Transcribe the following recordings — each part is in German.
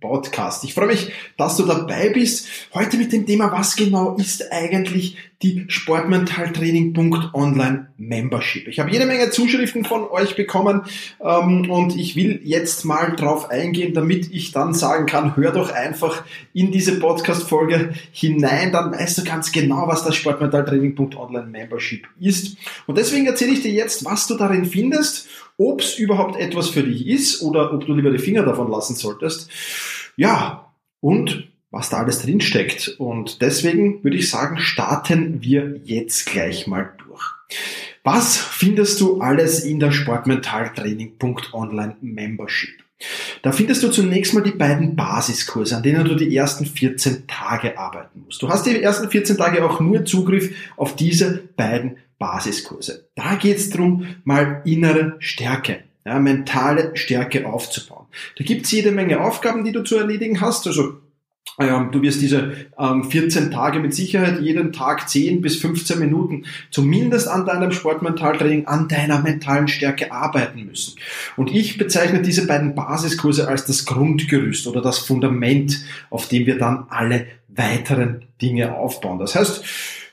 Podcast. Ich freue mich, dass du dabei bist. Heute mit dem Thema, was genau ist eigentlich die Sportmentaltraining.online Membership. Ich habe jede Menge Zuschriften von euch bekommen ähm, und ich will jetzt mal drauf eingehen, damit ich dann sagen kann, hör doch einfach in diese Podcast-Folge hinein, dann weißt du ganz genau, was das Sportmentaltraining.online Membership ist. Und deswegen erzähle ich dir jetzt, was du darin findest ob es überhaupt etwas für dich ist oder ob du lieber die Finger davon lassen solltest. Ja, und was da alles drin steckt. Und deswegen würde ich sagen, starten wir jetzt gleich mal durch. Was findest du alles in der Sportmentaltraining.online Membership? Da findest du zunächst mal die beiden Basiskurse, an denen du die ersten 14 Tage arbeiten musst. Du hast die ersten 14 Tage auch nur Zugriff auf diese beiden Basiskurse. Da geht es darum, mal innere Stärke, ja, mentale Stärke aufzubauen. Da gibt es jede Menge Aufgaben, die du zu erledigen hast. Also ähm, du wirst diese ähm, 14 Tage mit Sicherheit jeden Tag 10 bis 15 Minuten zumindest an deinem Sportmentaltraining, an deiner mentalen Stärke arbeiten müssen. Und ich bezeichne diese beiden Basiskurse als das Grundgerüst oder das Fundament, auf dem wir dann alle weiteren Dinge aufbauen. Das heißt,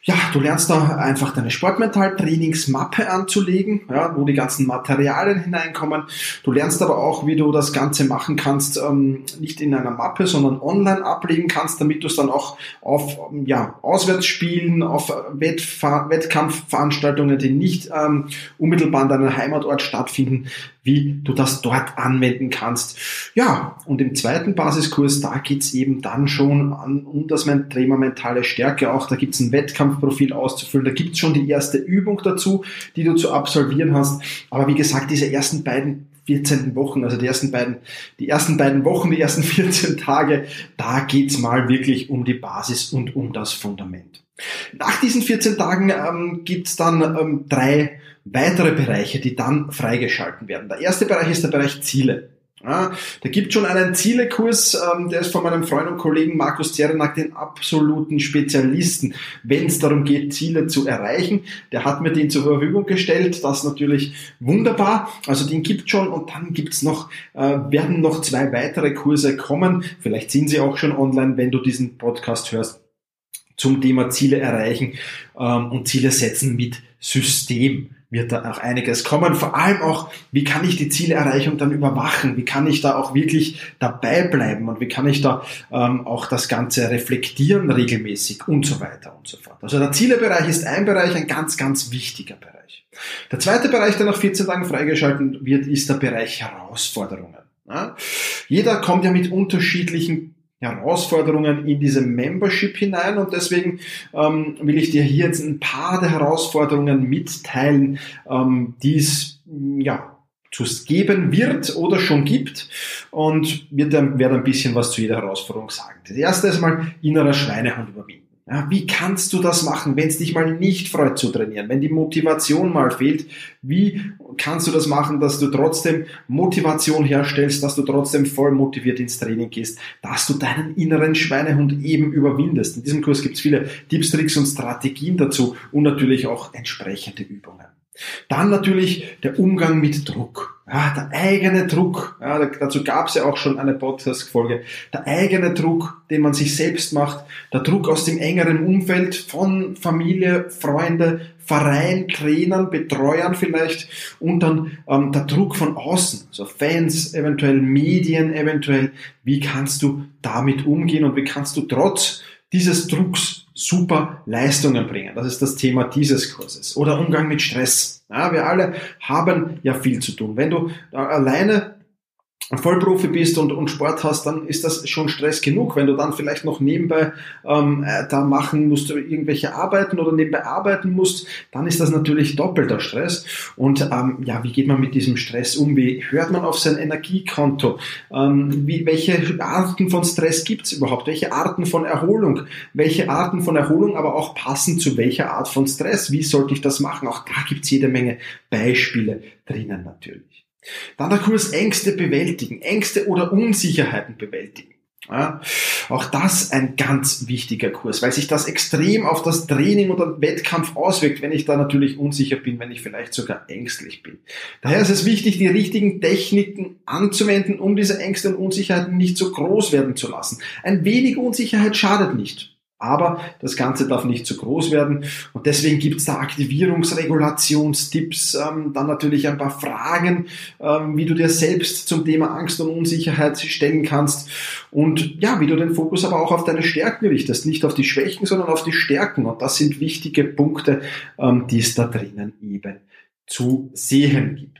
ja, du lernst da einfach deine Sportmental-Trainingsmappe anzulegen, ja, wo die ganzen Materialien hineinkommen. Du lernst aber auch, wie du das Ganze machen kannst, ähm, nicht in einer Mappe, sondern online ablegen kannst, damit du es dann auch auf ja, Auswärtsspielen, auf Wettfahr Wettkampfveranstaltungen, die nicht ähm, unmittelbar an deinem Heimatort stattfinden, wie du das dort anwenden kannst. Ja, und im zweiten Basiskurs, da geht's eben dann schon an, um das Thema mentale Stärke auch. Da gibt's ein Wettkampfprofil auszufüllen, da gibt's schon die erste Übung dazu, die du zu absolvieren hast. Aber wie gesagt, diese ersten beiden 14 Wochen, also die ersten beiden, die ersten beiden Wochen, die ersten 14 Tage, da geht's mal wirklich um die Basis und um das Fundament. Nach diesen 14 Tagen ähm, gibt's dann ähm, drei weitere Bereiche, die dann freigeschalten werden. Der erste Bereich ist der Bereich Ziele. Ja, da gibt schon einen Zielekurs, ähm, der ist von meinem Freund und Kollegen Markus Zerenak, den absoluten Spezialisten, wenn es darum geht, Ziele zu erreichen. Der hat mir den zur Verfügung gestellt, das natürlich wunderbar. Also den gibt schon und dann gibt's noch, äh, werden noch zwei weitere Kurse kommen. Vielleicht sind sie auch schon online, wenn du diesen Podcast hörst zum Thema Ziele erreichen ähm, und Ziele setzen mit System wird da auch einiges kommen. Vor allem auch, wie kann ich die Zielerreichung dann überwachen? Wie kann ich da auch wirklich dabei bleiben? Und wie kann ich da ähm, auch das Ganze reflektieren regelmäßig und so weiter und so fort. Also der Zielebereich ist ein Bereich, ein ganz, ganz wichtiger Bereich. Der zweite Bereich, der nach 14 Tagen freigeschalten wird, ist der Bereich Herausforderungen. Ja? Jeder kommt ja mit unterschiedlichen Herausforderungen in diese Membership hinein und deswegen ähm, will ich dir hier jetzt ein paar der Herausforderungen mitteilen, ähm, die es ja zu geben wird oder schon gibt und wird dann, werde ein bisschen was zu jeder Herausforderung sagen. Das erste ist mal innerer Schweinehund überwinden. Ja, wie kannst du das machen, wenn es dich mal nicht freut zu trainieren, wenn die Motivation mal fehlt? Wie kannst du das machen, dass du trotzdem Motivation herstellst, dass du trotzdem voll motiviert ins Training gehst, dass du deinen inneren Schweinehund eben überwindest? In diesem Kurs gibt es viele Tipps, Tricks und Strategien dazu und natürlich auch entsprechende Übungen. Dann natürlich der Umgang mit Druck. Ja, der eigene Druck. Ja, dazu gab es ja auch schon eine Podcast-Folge. Der eigene Druck, den man sich selbst macht. Der Druck aus dem engeren Umfeld von Familie, Freunde, Verein, Trainern, Betreuern vielleicht. Und dann ähm, der Druck von außen. Also Fans, eventuell Medien, eventuell. Wie kannst du damit umgehen und wie kannst du trotz dieses Drucks super Leistungen bringen. Das ist das Thema dieses Kurses. Oder Umgang mit Stress. Ja, wir alle haben ja viel zu tun. Wenn du alleine Vollprofi bist und, und Sport hast, dann ist das schon Stress genug. Wenn du dann vielleicht noch nebenbei ähm, äh, da machen musst, irgendwelche Arbeiten oder nebenbei arbeiten musst, dann ist das natürlich doppelter Stress. Und ähm, ja, wie geht man mit diesem Stress um? Wie hört man auf sein Energiekonto? Ähm, wie, welche Arten von Stress gibt's überhaupt? Welche Arten von Erholung? Welche Arten von Erholung aber auch passen zu welcher Art von Stress? Wie sollte ich das machen? Auch da gibt's jede Menge Beispiele drinnen natürlich. Dann der Kurs Ängste bewältigen, Ängste oder Unsicherheiten bewältigen. Ja, auch das ein ganz wichtiger Kurs, weil sich das extrem auf das Training oder Wettkampf auswirkt, wenn ich da natürlich unsicher bin, wenn ich vielleicht sogar ängstlich bin. Daher ist es wichtig, die richtigen Techniken anzuwenden, um diese Ängste und Unsicherheiten nicht so groß werden zu lassen. Ein wenig Unsicherheit schadet nicht. Aber das Ganze darf nicht zu groß werden. Und deswegen gibt es da Aktivierungsregulationstipps, ähm, dann natürlich ein paar Fragen, ähm, wie du dir selbst zum Thema Angst und Unsicherheit stellen kannst. Und ja, wie du den Fokus aber auch auf deine Stärken richtest, nicht auf die Schwächen, sondern auf die Stärken. Und das sind wichtige Punkte, ähm, die es da drinnen eben zu sehen gibt.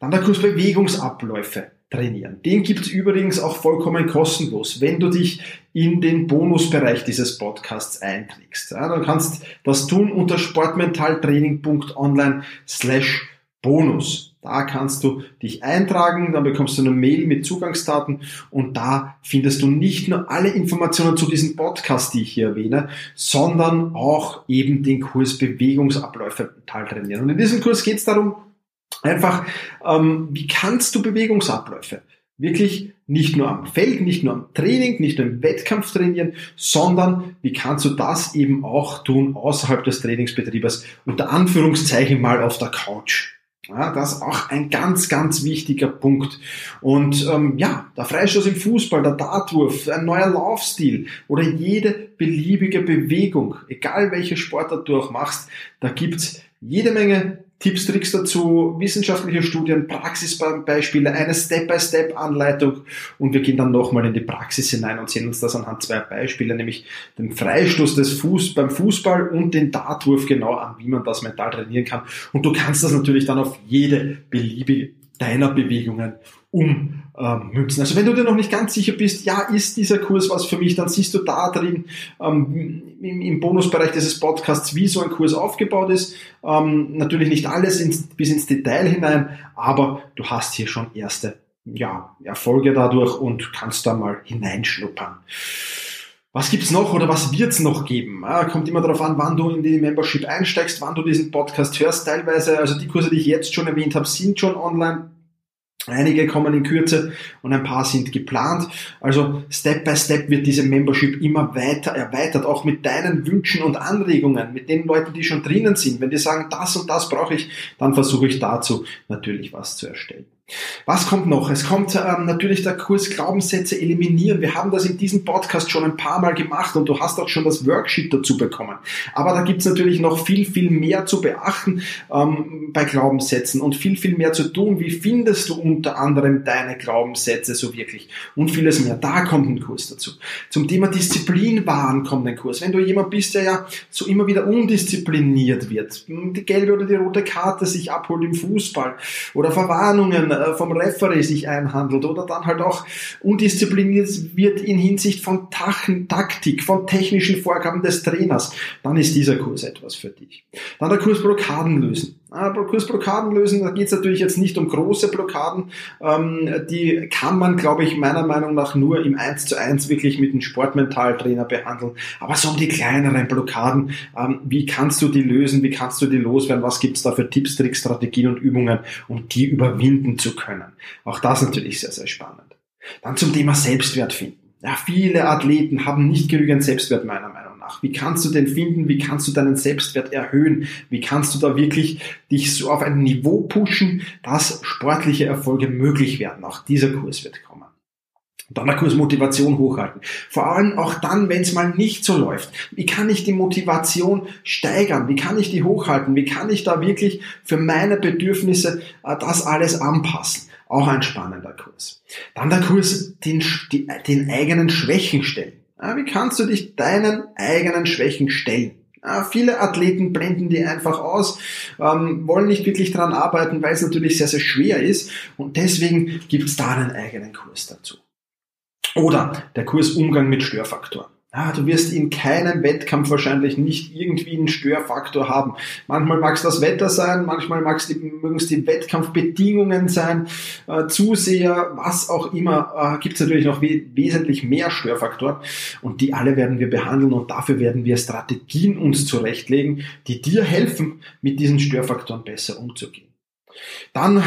Dann der Kurs Bewegungsabläufe trainieren. Den gibt's übrigens auch vollkommen kostenlos, wenn du dich in den Bonusbereich dieses Podcasts einträgst. Ja, dann kannst das tun unter sportmentaltraining.online slash bonus. Da kannst du dich eintragen, dann bekommst du eine Mail mit Zugangsdaten und da findest du nicht nur alle Informationen zu diesem Podcast, die ich hier erwähne, sondern auch eben den Kurs Bewegungsabläufe mental trainieren. Und in diesem Kurs geht es darum, Einfach, ähm, wie kannst du Bewegungsabläufe wirklich nicht nur am Feld, nicht nur am Training, nicht nur im Wettkampf trainieren, sondern wie kannst du das eben auch tun außerhalb des Trainingsbetriebes, unter Anführungszeichen mal auf der Couch. Ja, das ist auch ein ganz, ganz wichtiger Punkt. Und ähm, ja, der Freistoß im Fußball, der Dartwurf, ein neuer Laufstil oder jede beliebige Bewegung, egal welche Sportart du auch machst, da gibt's jede Menge Tipps, Tricks dazu, wissenschaftliche Studien, Praxisbeispiele, eine Step-by-Step-Anleitung und wir gehen dann nochmal in die Praxis hinein und sehen uns das anhand zwei Beispiele, nämlich den Freistoß des Fuß beim Fußball und den Dartwurf genau an, wie man das mental trainieren kann. Und du kannst das natürlich dann auf jede beliebige deiner Bewegungen ummünzen. Also wenn du dir noch nicht ganz sicher bist, ja, ist dieser Kurs was für mich, dann siehst du da drin ähm, im, im, Bonusbereich dieses Podcasts, wie so ein Kurs aufgebaut ist. Ähm, natürlich nicht alles ins, bis ins Detail hinein, aber du hast hier schon erste ja, Erfolge dadurch und kannst da mal hineinschnuppern. Was gibt's noch oder was wird's noch geben? Kommt immer darauf an, wann du in die Membership einsteigst, wann du diesen Podcast hörst. Teilweise, also die Kurse, die ich jetzt schon erwähnt habe, sind schon online. Einige kommen in Kürze und ein paar sind geplant. Also Step by Step wird diese Membership immer weiter erweitert, auch mit deinen Wünschen und Anregungen, mit den Leuten, die schon drinnen sind. Wenn die sagen, das und das brauche ich, dann versuche ich dazu natürlich was zu erstellen. Was kommt noch? Es kommt ähm, natürlich der Kurs Glaubenssätze eliminieren. Wir haben das in diesem Podcast schon ein paar Mal gemacht und du hast auch schon das Worksheet dazu bekommen. Aber da gibt's natürlich noch viel, viel mehr zu beachten ähm, bei Glaubenssätzen und viel, viel mehr zu tun. Wie findest du unter anderem deine Glaubenssätze so wirklich? Und vieles mehr. Da kommt ein Kurs dazu. Zum Thema Disziplin wahren kommt ein Kurs. Wenn du jemand bist, der ja so immer wieder undiszipliniert wird, die gelbe oder die rote Karte sich abholt im Fußball oder Verwarnungen äh, vom Referee sich einhandelt oder dann halt auch undiszipliniert wird in Hinsicht von Tachen, Taktik, von technischen Vorgaben des Trainers, dann ist dieser Kurs etwas für dich. Dann der Kurs Blockaden lösen. Ah, Kurs Blockaden lösen, da geht es natürlich jetzt nicht um große Blockaden, ähm, die kann man, glaube ich, meiner Meinung nach nur im 1 zu 1 wirklich mit einem Sportmentaltrainer behandeln. Aber so um die kleineren Blockaden, ähm, wie kannst du die lösen, wie kannst du die loswerden, was gibt's da für Tipps, Tricks, Strategien und Übungen, um die überwinden zu können. Auch das natürlich sehr, sehr spannend. Dann zum Thema Selbstwert finden. Ja, viele Athleten haben nicht genügend Selbstwert meiner Meinung nach. Wie kannst du den finden? Wie kannst du deinen Selbstwert erhöhen? Wie kannst du da wirklich dich so auf ein Niveau pushen, dass sportliche Erfolge möglich werden? Auch dieser Kurs wird kommen. dann der Kurs Motivation hochhalten. Vor allem auch dann, wenn es mal nicht so läuft. Wie kann ich die Motivation steigern? Wie kann ich die hochhalten? Wie kann ich da wirklich für meine Bedürfnisse äh, das alles anpassen? Auch ein spannender Kurs. Dann der Kurs, den, den eigenen Schwächen stellen. Wie kannst du dich deinen eigenen Schwächen stellen? Ja, viele Athleten blenden die einfach aus, ähm, wollen nicht wirklich dran arbeiten, weil es natürlich sehr, sehr schwer ist und deswegen gibt es da einen eigenen Kurs dazu. Oder der Kurs Umgang mit Störfaktoren. Ja, du wirst in keinem Wettkampf wahrscheinlich nicht irgendwie einen Störfaktor haben. Manchmal mag es das Wetter sein, manchmal mögen es die Wettkampfbedingungen sein, äh, Zuseher, was auch immer. Äh, Gibt es natürlich noch we wesentlich mehr Störfaktoren und die alle werden wir behandeln und dafür werden wir Strategien uns zurechtlegen, die dir helfen, mit diesen Störfaktoren besser umzugehen. Dann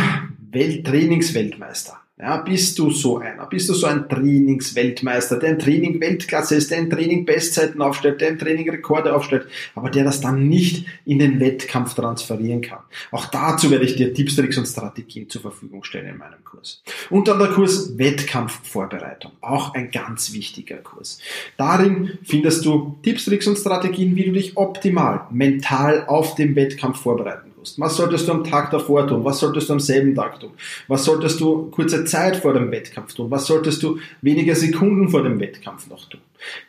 Welt Trainingsweltmeister. Ja, bist du so einer? Bist du so ein Trainingsweltmeister, der ein Training Weltklasse ist, der ein Training Bestzeiten aufstellt, der ein Training Rekorde aufstellt, aber der das dann nicht in den Wettkampf transferieren kann? Auch dazu werde ich dir Tipps, Tricks und Strategien zur Verfügung stellen in meinem Kurs. Und dann der Kurs Wettkampfvorbereitung. Auch ein ganz wichtiger Kurs. Darin findest du Tipps, Tricks und Strategien, wie du dich optimal mental auf den Wettkampf vorbereiten musst. Was solltest du am Tag davor tun? Was solltest du am selben Tag tun? Was solltest du kurze Zeit vor dem Wettkampf tun? Was solltest du wenige Sekunden vor dem Wettkampf noch tun?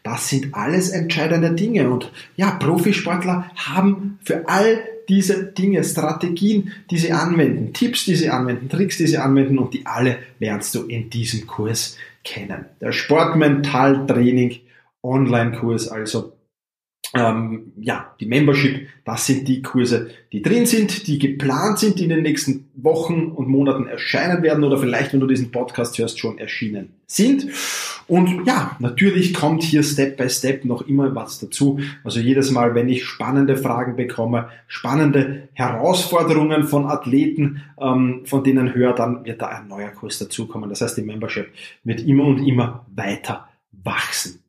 Das sind alles entscheidende Dinge und ja, Profisportler haben für all diese Dinge, Strategien, die sie anwenden, Tipps, die sie anwenden, Tricks, die sie anwenden und die alle lernst du in diesem Kurs kennen. Der Sportmentaltraining Online-Kurs also ähm, ja, die Membership, das sind die Kurse, die drin sind, die geplant sind, die in den nächsten Wochen und Monaten erscheinen werden oder vielleicht, wenn du diesen Podcast hörst, schon erschienen sind. Und ja, natürlich kommt hier Step by Step noch immer was dazu. Also jedes Mal, wenn ich spannende Fragen bekomme, spannende Herausforderungen von Athleten, ähm, von denen höre, dann wird da ein neuer Kurs dazukommen. Das heißt, die Membership wird immer und immer weiter wachsen.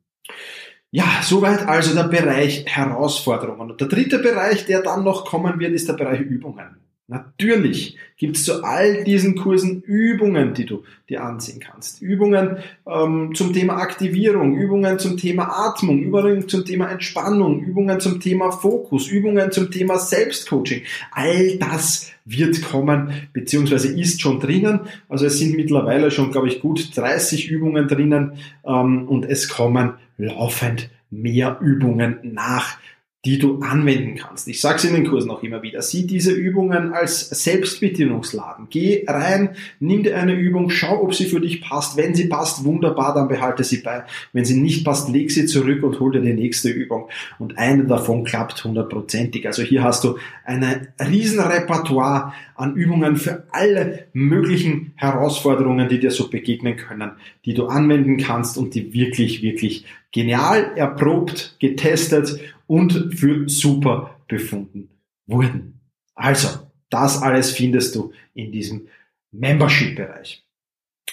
Ja, soweit also der Bereich Herausforderungen. Und der dritte Bereich, der dann noch kommen wird, ist der Bereich Übungen. Natürlich gibt es zu all diesen Kursen Übungen, die du dir ansehen kannst. Übungen ähm, zum Thema Aktivierung, Übungen zum Thema Atmung, Übungen zum Thema Entspannung, Übungen zum Thema Fokus, Übungen zum Thema Selbstcoaching. All das wird kommen, beziehungsweise ist schon drinnen. Also es sind mittlerweile schon, glaube ich, gut 30 Übungen drinnen ähm, und es kommen laufend mehr Übungen nach die du anwenden kannst. Ich sage es in den Kursen auch immer wieder. Sieh diese Übungen als Selbstbedienungsladen. Geh rein, nimm dir eine Übung, schau, ob sie für dich passt. Wenn sie passt, wunderbar, dann behalte sie bei. Wenn sie nicht passt, leg sie zurück und hol dir die nächste Übung. Und eine davon klappt hundertprozentig. Also hier hast du ein Riesenrepertoire an Übungen für alle möglichen Herausforderungen, die dir so begegnen können, die du anwenden kannst und die wirklich, wirklich genial erprobt, getestet und für super befunden wurden. Also, das alles findest du in diesem Membership-Bereich.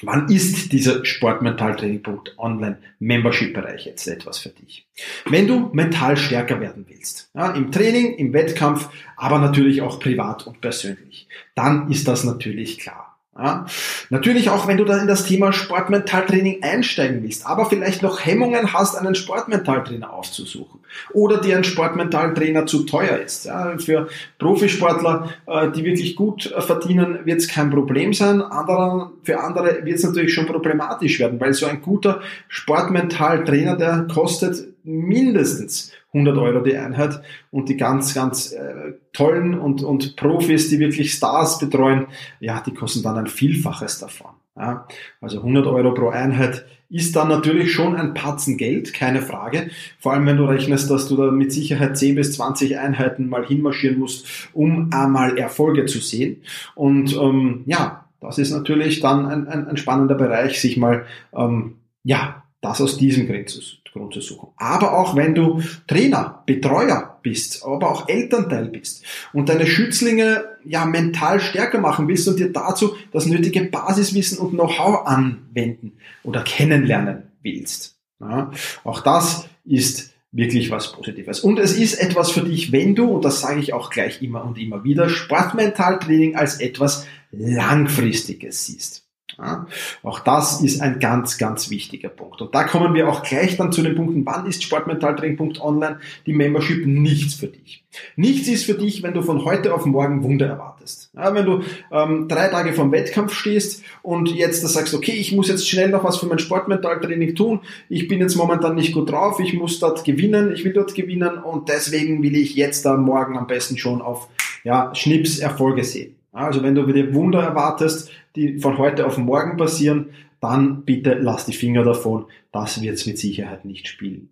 Wann ist dieser Sportmentaltraining.online Membership-Bereich jetzt etwas für dich? Wenn du mental stärker werden willst, ja, im Training, im Wettkampf, aber natürlich auch privat und persönlich, dann ist das natürlich klar. Ja. Natürlich auch, wenn du da in das Thema Sportmentaltraining einsteigen willst, aber vielleicht noch Hemmungen hast, einen Sportmentaltrainer aufzusuchen oder dir ein Sportmentaltrainer zu teuer ist. Ja. Für Profisportler, äh, die wirklich gut verdienen, wird es kein Problem sein. Andere, für andere wird es natürlich schon problematisch werden, weil so ein guter Sportmentaltrainer, der kostet mindestens 100 Euro die Einheit und die ganz, ganz äh, tollen und, und Profis, die wirklich Stars betreuen, ja, die kosten dann ein Vielfaches davon. Ja. Also 100 Euro pro Einheit ist dann natürlich schon ein Patzen Geld, keine Frage. Vor allem, wenn du rechnest, dass du da mit Sicherheit 10 bis 20 Einheiten mal hinmarschieren musst, um einmal Erfolge zu sehen. Und ähm, ja, das ist natürlich dann ein, ein, ein spannender Bereich, sich mal ähm, ja, das aus diesem Grund zu, suchen. Aber auch wenn du Trainer, Betreuer bist, aber auch Elternteil bist und deine Schützlinge ja mental stärker machen willst und dir dazu das nötige Basiswissen und Know-how anwenden oder kennenlernen willst. Ja, auch das ist wirklich was Positives. Und es ist etwas für dich, wenn du, und das sage ich auch gleich immer und immer wieder, Sportmentaltraining als etwas Langfristiges siehst. Ja, auch das ist ein ganz, ganz wichtiger Punkt. Und da kommen wir auch gleich dann zu den Punkten, wann ist Sportmentaltraining.online die Membership nichts für dich. Nichts ist für dich, wenn du von heute auf morgen Wunder erwartest. Ja, wenn du ähm, drei Tage vom Wettkampf stehst und jetzt sagst, okay, ich muss jetzt schnell noch was für mein Sportmentaltraining tun, ich bin jetzt momentan nicht gut drauf, ich muss dort gewinnen, ich will dort gewinnen und deswegen will ich jetzt da morgen am besten schon auf ja, Schnips Erfolge sehen. Also wenn du wieder Wunder erwartest, die von heute auf morgen passieren, dann bitte lass die Finger davon. Das wird es mit Sicherheit nicht spielen.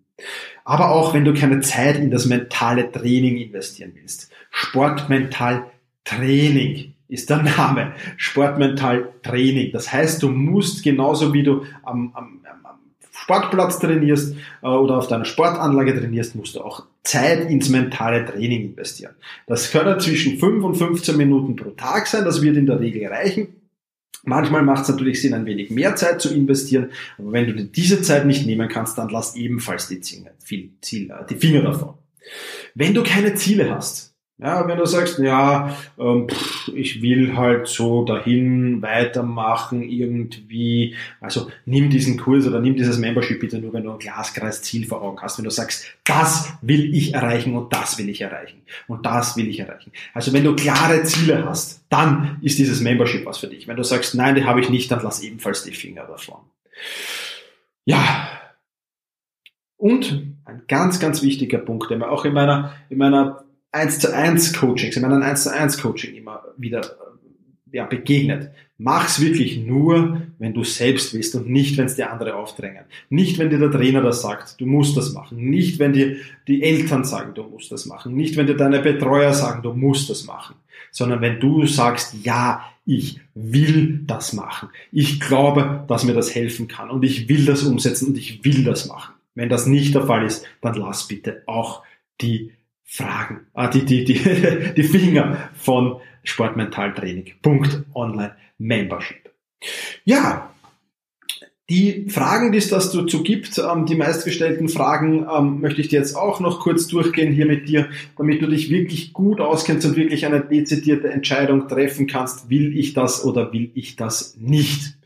Aber auch wenn du keine Zeit in das mentale Training investieren willst. Sportmental Training ist der Name. Sportmental Training. Das heißt, du musst genauso wie du am, am, am Sportplatz trainierst äh, oder auf deiner Sportanlage trainierst, musst du auch Zeit ins mentale Training investieren. Das können zwischen 5 und 15 Minuten pro Tag sein. Das wird in der Regel reichen. Manchmal macht es natürlich Sinn, ein wenig mehr Zeit zu investieren, aber wenn du dir diese Zeit nicht nehmen kannst, dann lass ebenfalls die, die Finger davon. Wenn du keine Ziele hast, ja, wenn du sagst, ja, ähm, pff, ich will halt so dahin weitermachen irgendwie, also nimm diesen Kurs oder nimm dieses Membership bitte nur, wenn du ein Glaskreis Ziel vor Augen hast, wenn du sagst, das will ich erreichen und das will ich erreichen und das will ich erreichen. Also wenn du klare Ziele hast, dann ist dieses Membership was für dich. Wenn du sagst, nein, die habe ich nicht, dann lass ebenfalls die Finger davon. Ja. Und ein ganz, ganz wichtiger Punkt, der mir auch in meiner, in meiner 1 zu 1 Coachings, in meinem 1 zu 1 Coaching immer wieder äh, ja, begegnet. Mach's wirklich nur, wenn du selbst willst und nicht, wenn es dir andere aufdrängen. Nicht, wenn dir der Trainer das sagt, du musst das machen. Nicht, wenn dir die Eltern sagen, du musst das machen. Nicht, wenn dir deine Betreuer sagen, du musst das machen. Sondern wenn du sagst, ja, ich will das machen. Ich glaube, dass mir das helfen kann und ich will das umsetzen und ich will das machen. Wenn das nicht der Fall ist, dann lass bitte auch die Fragen, ah, die, die, die, die Finger von Sportmentaltraining. Punkt Online Membership. Ja, die Fragen, die es dazu gibt, ähm, die meistgestellten Fragen, ähm, möchte ich dir jetzt auch noch kurz durchgehen hier mit dir, damit du dich wirklich gut auskennst und wirklich eine dezidierte Entscheidung treffen kannst, will ich das oder will ich das nicht.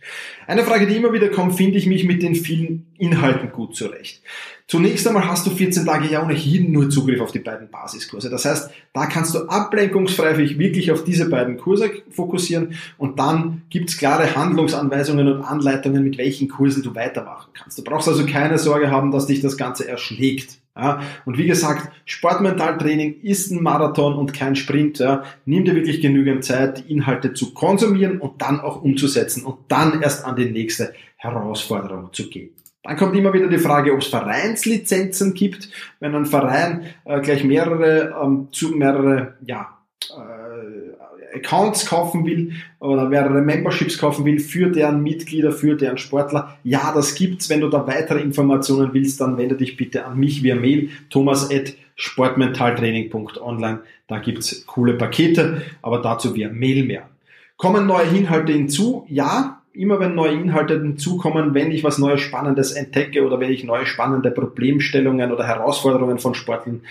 Eine Frage, die immer wieder kommt, finde ich mich mit den vielen Inhalten gut zurecht. Zunächst einmal hast du 14 Tage ja ohnehin nur Zugriff auf die beiden Basiskurse. Das heißt, da kannst du ablenkungsfrei wirklich auf diese beiden Kurse fokussieren und dann gibt's klare Handlungsanweisungen und Anleitungen, mit welchen Kursen du weitermachen kannst. Du brauchst also keine Sorge haben, dass dich das Ganze erschlägt. Ja, und wie gesagt, Sportmentaltraining ist ein Marathon und kein Sprint. Ja. Nimm dir wirklich genügend Zeit, die Inhalte zu konsumieren und dann auch umzusetzen und dann erst an die nächste Herausforderung zu gehen. Dann kommt immer wieder die Frage, ob es Vereinslizenzen gibt, wenn ein Verein äh, gleich mehrere, ähm, zu mehrere ja, äh, Accounts kaufen will oder mehrere Memberships kaufen will für deren Mitglieder, für deren Sportler. Ja, das gibt's. Wenn du da weitere Informationen willst, dann wende dich bitte an mich via Mail, thomas.sportmentaltraining.online. Da gibt's coole Pakete, aber dazu via Mail mehr. Kommen neue Inhalte hinzu? Ja, immer wenn neue Inhalte hinzukommen, wenn ich was Neues Spannendes entdecke oder wenn ich neue spannende Problemstellungen oder Herausforderungen von Sportlern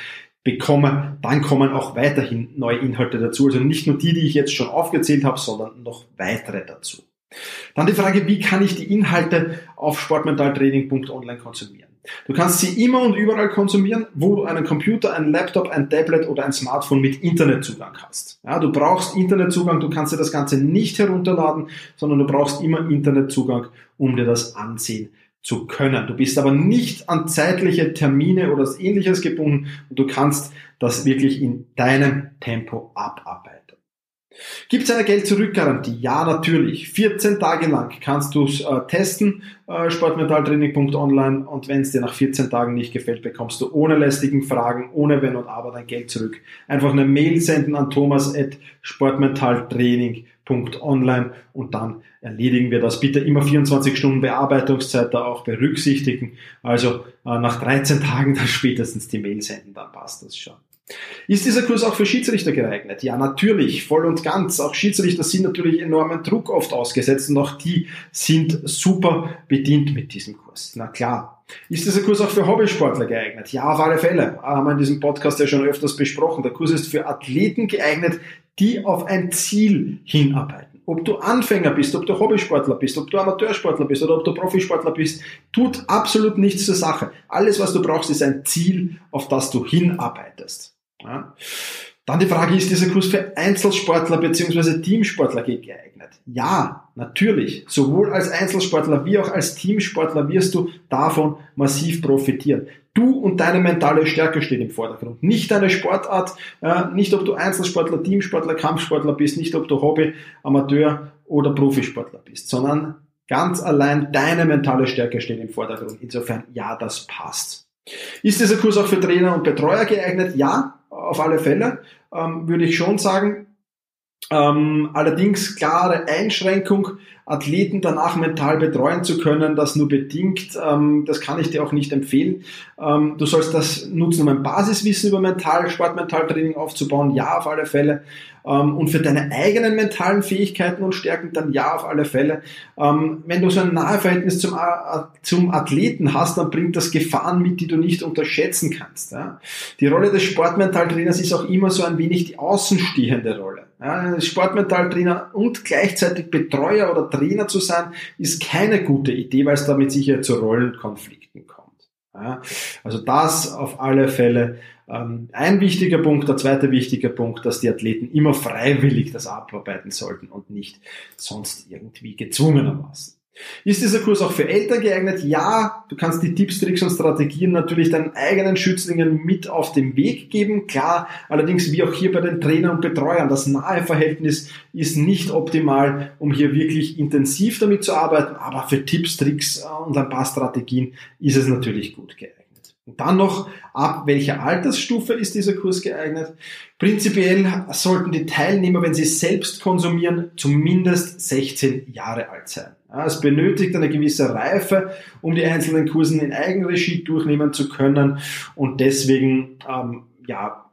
bekomme, dann kommen auch weiterhin neue Inhalte dazu. Also nicht nur die, die ich jetzt schon aufgezählt habe, sondern noch weitere dazu. Dann die Frage, wie kann ich die Inhalte auf sportmentaltraining.online konsumieren? Du kannst sie immer und überall konsumieren, wo du einen Computer, einen Laptop, ein Tablet oder ein Smartphone mit Internetzugang hast. Ja, du brauchst Internetzugang, du kannst dir das Ganze nicht herunterladen, sondern du brauchst immer Internetzugang, um dir das ansehen zu können. Du bist aber nicht an zeitliche Termine oder ähnliches gebunden und du kannst das wirklich in deinem Tempo abarbeiten. Gibt es eine Geld-Zurück-Garantie? Ja, natürlich. 14 Tage lang kannst du es äh, testen, äh, sportmentaltraining.online und wenn es dir nach 14 Tagen nicht gefällt, bekommst du ohne lästigen Fragen, ohne Wenn und Aber dein Geld zurück. Einfach eine Mail senden an thomas.sportmentaltraining.online und dann erledigen wir das. Bitte immer 24 Stunden Bearbeitungszeit da auch berücksichtigen. Also äh, nach 13 Tagen dann spätestens die Mail senden, dann passt das schon. Ist dieser Kurs auch für Schiedsrichter geeignet? Ja, natürlich, voll und ganz. Auch Schiedsrichter sind natürlich enormen Druck oft ausgesetzt und auch die sind super bedient mit diesem Kurs. Na klar. Ist dieser Kurs auch für Hobbysportler geeignet? Ja, auf alle Fälle. Haben wir in diesem Podcast ja schon öfters besprochen. Der Kurs ist für Athleten geeignet, die auf ein Ziel hinarbeiten. ob du Anfänger bist, ob du Hobbysportler bist, ob du Amateursportler bist oder ob du Profisportler bist, tut absolut nichts zur Sache. Alles, was du brauchst, ist ein Ziel, auf das du hinarbeitest. Ja. Dann die Frage, ist dieser Kurs für Einzelsportler bzw. Teamsportler geeignet? Ja, natürlich. Sowohl als Einzelsportler wie auch als Teamsportler wirst du davon massiv profitieren. Du und deine mentale Stärke stehen im Vordergrund. Nicht deine Sportart, äh, nicht ob du Einzelsportler, Teamsportler, Kampfsportler bist, nicht ob du Hobby, Amateur oder Profisportler bist, sondern ganz allein deine mentale Stärke steht im Vordergrund. Insofern, ja, das passt. Ist dieser Kurs auch für Trainer und Betreuer geeignet? Ja, auf alle Fälle, ähm, würde ich schon sagen. Ähm, allerdings klare Einschränkung, Athleten danach mental betreuen zu können, das nur bedingt, ähm, das kann ich dir auch nicht empfehlen. Ähm, du sollst das nutzen, um ein Basiswissen über Mental, Sportmentaltraining aufzubauen, ja, auf alle Fälle. Ähm, und für deine eigenen mentalen Fähigkeiten und Stärken dann ja, auf alle Fälle. Ähm, wenn du so ein Naheverhältnis zum, zum Athleten hast, dann bringt das Gefahren mit, die du nicht unterschätzen kannst. Ja. Die Rolle des Sportmentaltrainers ist auch immer so ein wenig die außenstehende Rolle. Sportmentaltrainer und gleichzeitig Betreuer oder Trainer zu sein, ist keine gute Idee, weil es damit sicher zu Rollenkonflikten kommt. Also das auf alle Fälle ähm, ein wichtiger Punkt. Der zweite wichtige Punkt, dass die Athleten immer freiwillig das abarbeiten sollten und nicht sonst irgendwie gezwungenermaßen. Ist dieser Kurs auch für Eltern geeignet? Ja, du kannst die Tipps, Tricks und Strategien natürlich deinen eigenen Schützlingen mit auf den Weg geben. Klar, allerdings wie auch hier bei den Trainern und Betreuern, das nahe Verhältnis ist nicht optimal, um hier wirklich intensiv damit zu arbeiten, aber für Tipps, Tricks und ein paar Strategien ist es natürlich gut geeignet. Und dann noch, ab welcher Altersstufe ist dieser Kurs geeignet? Prinzipiell sollten die Teilnehmer, wenn sie selbst konsumieren, zumindest 16 Jahre alt sein. Es benötigt eine gewisse Reife, um die einzelnen Kursen in Eigenregie durchnehmen zu können. Und deswegen, ähm, ja,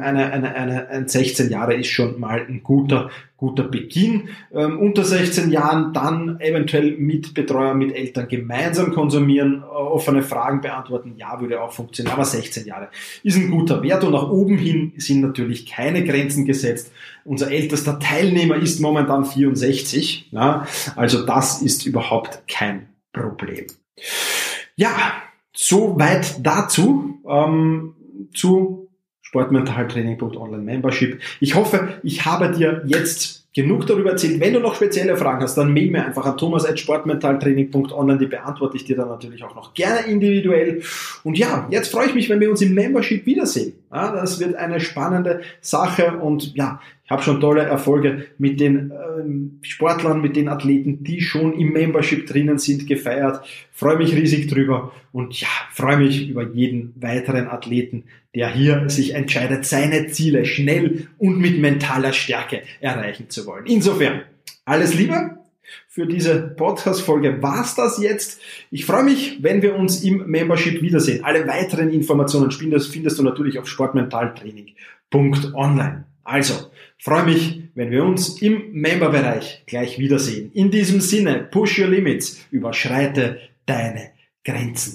eine, eine, eine, ein 16 Jahre ist schon mal ein guter, guter Beginn. Ähm, unter 16 Jahren dann eventuell mit Betreuer, mit Eltern gemeinsam konsumieren, äh, offene Fragen beantworten. Ja, würde auch funktionieren. Aber 16 Jahre ist ein guter Wert und nach oben hin sind natürlich keine Grenzen gesetzt. Unser ältester Teilnehmer ist momentan 64. Ja, also das ist überhaupt kein Problem. Ja, soweit dazu. Ähm, zu sportmentaltraining.online Membership. Ich hoffe, ich habe dir jetzt genug darüber erzählt. Wenn du noch spezielle Fragen hast, dann mail mir einfach an thomas.sportmentaltraining.online, die beantworte ich dir dann natürlich auch noch gerne individuell. Und ja, jetzt freue ich mich, wenn wir uns im Membership wiedersehen. Ja, das wird eine spannende Sache und ja, ich habe schon tolle Erfolge mit den ähm, Sportlern, mit den Athleten, die schon im Membership drinnen sind, gefeiert. Freue mich riesig drüber und ja, freue mich über jeden weiteren Athleten, der hier sich entscheidet, seine Ziele schnell und mit mentaler Stärke erreichen wollen. Insofern, alles Liebe. Für diese Podcast-Folge war's das jetzt. Ich freue mich, wenn wir uns im Membership wiedersehen. Alle weiteren Informationen findest du natürlich auf sportmentaltraining.online. Also, freue mich, wenn wir uns im Memberbereich gleich wiedersehen. In diesem Sinne, push your limits, überschreite deine Grenzen.